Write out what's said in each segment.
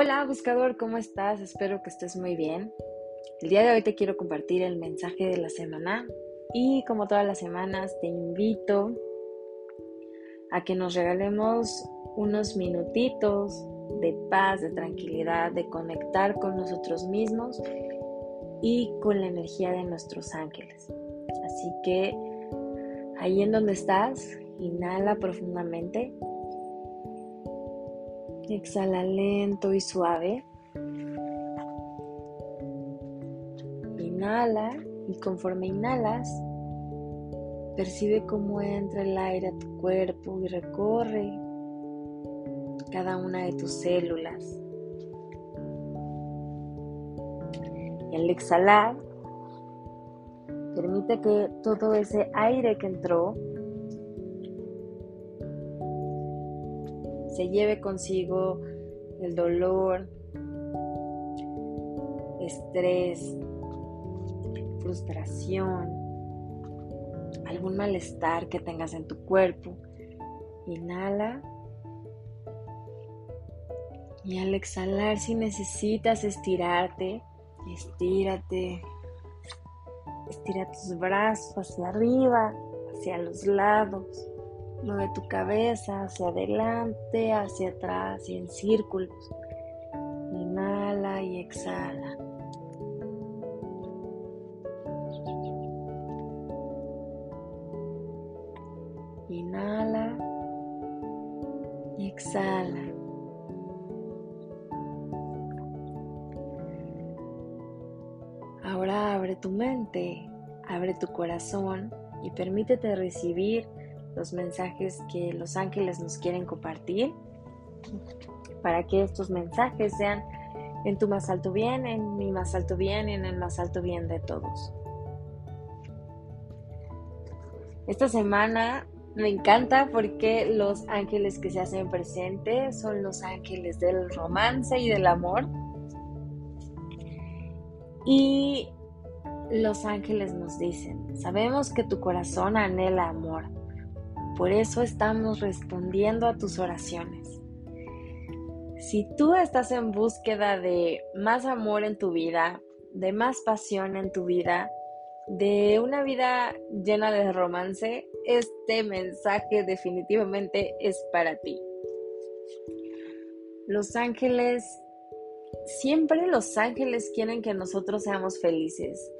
Hola buscador, ¿cómo estás? Espero que estés muy bien. El día de hoy te quiero compartir el mensaje de la semana y como todas las semanas te invito a que nos regalemos unos minutitos de paz, de tranquilidad, de conectar con nosotros mismos y con la energía de nuestros ángeles. Así que ahí en donde estás, inhala profundamente Exhala lento y suave. Inhala y conforme inhalas, percibe cómo entra el aire a tu cuerpo y recorre cada una de tus células. Y al exhalar, permite que todo ese aire que entró se lleve consigo el dolor, estrés, frustración, algún malestar que tengas en tu cuerpo. Inhala. Y al exhalar, si necesitas estirarte, estírate. Estira tus brazos hacia arriba, hacia los lados. Mueve tu cabeza hacia adelante, hacia atrás y en círculos. Inhala y exhala. Inhala y exhala. Ahora abre tu mente, abre tu corazón y permítete recibir los mensajes que los ángeles nos quieren compartir, para que estos mensajes sean en tu más alto bien, en mi más alto bien y en el más alto bien de todos. Esta semana me encanta porque los ángeles que se hacen presentes son los ángeles del romance y del amor. Y los ángeles nos dicen, sabemos que tu corazón anhela amor, por eso estamos respondiendo a tus oraciones. Si tú estás en búsqueda de más amor en tu vida, de más pasión en tu vida, de una vida llena de romance, este mensaje definitivamente es para ti. Los ángeles, siempre los ángeles quieren que nosotros seamos felices.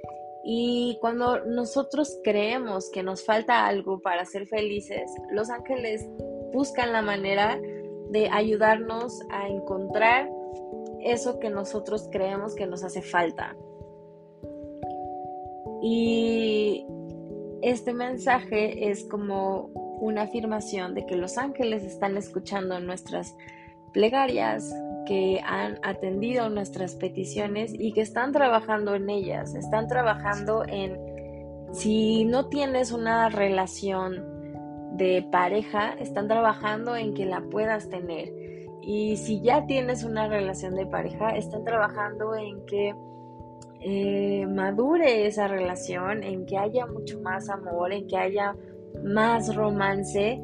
Y cuando nosotros creemos que nos falta algo para ser felices, los ángeles buscan la manera de ayudarnos a encontrar eso que nosotros creemos que nos hace falta. Y este mensaje es como una afirmación de que los ángeles están escuchando nuestras plegarias, que han atendido nuestras peticiones y que están trabajando en ellas, están trabajando en, si no tienes una relación de pareja, están trabajando en que la puedas tener. Y si ya tienes una relación de pareja, están trabajando en que eh, madure esa relación, en que haya mucho más amor, en que haya más romance,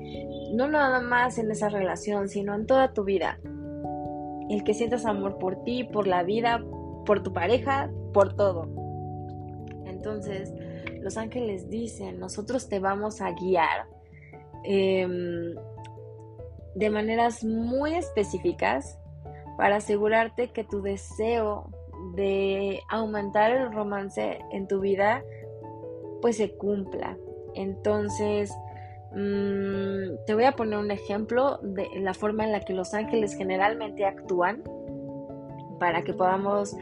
no nada más en esa relación, sino en toda tu vida el que sientas amor por ti, por la vida, por tu pareja, por todo. Entonces, los ángeles dicen, nosotros te vamos a guiar em, de maneras muy específicas para asegurarte que tu deseo de aumentar el romance en tu vida pues se cumpla. Entonces, Mm, te voy a poner un ejemplo de la forma en la que los ángeles generalmente actúan para que podamos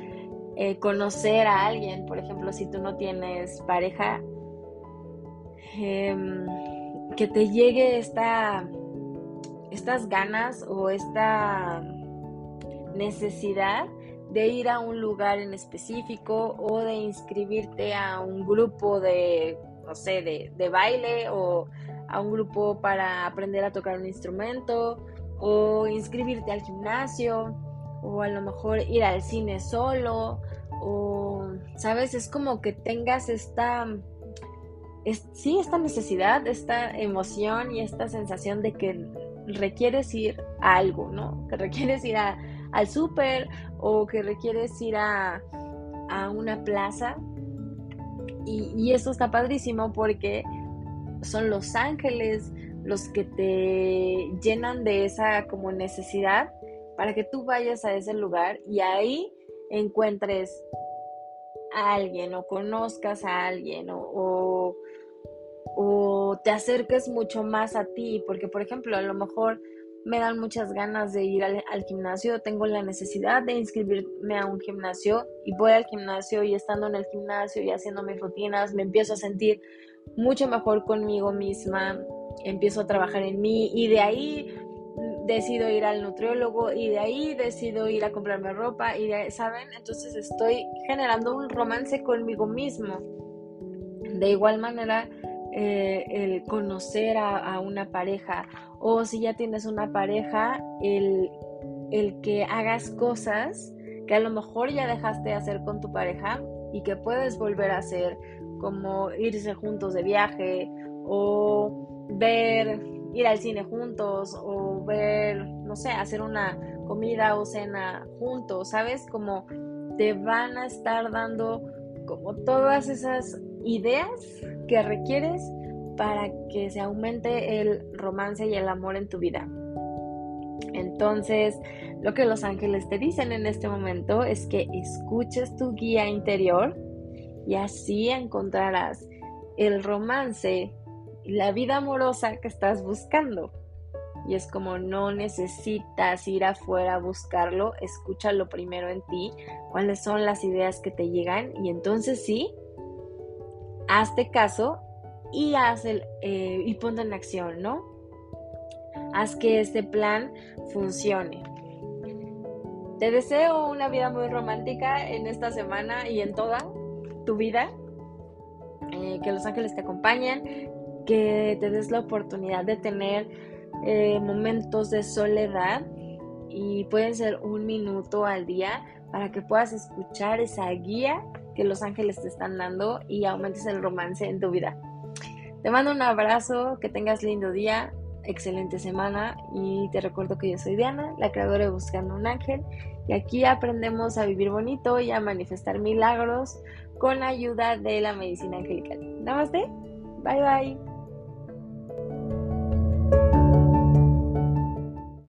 eh, conocer a alguien. Por ejemplo, si tú no tienes pareja, em, que te llegue esta, estas ganas o esta necesidad de ir a un lugar en específico o de inscribirte a un grupo de, no sé, de, de baile o a un grupo para aprender a tocar un instrumento o inscribirte al gimnasio o a lo mejor ir al cine solo o sabes es como que tengas esta sí esta necesidad esta emoción y esta sensación de que requieres ir a algo no que requieres ir a, al súper o que requieres ir a, una plaza. Y, y esto está padrísimo porque son los ángeles los que te llenan de esa como necesidad para que tú vayas a ese lugar y ahí encuentres a alguien o conozcas a alguien o, o, te acerques mucho más a ti, porque por ejemplo a lo mejor me dan muchas ganas de ir al, al, gimnasio, tengo la necesidad de inscribirme a un gimnasio y voy al gimnasio y estando en el gimnasio y haciendo mis rutinas me empiezo a sentir mucho mejor conmigo misma, empiezo a trabajar en mí y de ahí decido ir al nutriólogo y de ahí decido ir a comprarme ropa y de, ¿saben? Entonces estoy generando un romance conmigo mismo. De igual manera, eh, el conocer a, una pareja o si ya tienes una pareja, el, el que hagas cosas que a lo mejor ya dejaste de hacer con tu pareja y que puedes volver a hacer, como irse juntos de viaje o ver ir al cine juntos o ver, no sé, hacer una comida o cena juntos, ¿sabes? Como te van a estar dando como todas esas ideas que requieres para que se aumente el romance y el amor en tu vida. Entonces, lo que los ángeles te dicen en este momento es que escuches tu guía interior y así encontrarás el romance la vida amorosa que estás buscando. Y es como no necesitas ir afuera a buscarlo, escúchalo primero en ti, cuáles son las ideas que te llegan y entonces sí, hazte caso y haz el, eh, y ponte en acción, ¿no? Haz que este plan funcione. Te deseo una vida muy romántica en esta semana y en toda tu vida. Eh, que los ángeles te acompañen, que te des la oportunidad de tener eh, momentos de soledad y pueden ser un minuto al día para que puedas escuchar esa guía que los ángeles te están dando y aumentes el romance en tu vida. Te mando un abrazo, que tengas lindo día, excelente semana y te recuerdo que yo soy Diana, la creadora de Buscando un Ángel y aquí aprendemos a vivir bonito y a manifestar milagros con la ayuda de la medicina angelical. Namaste, bye bye.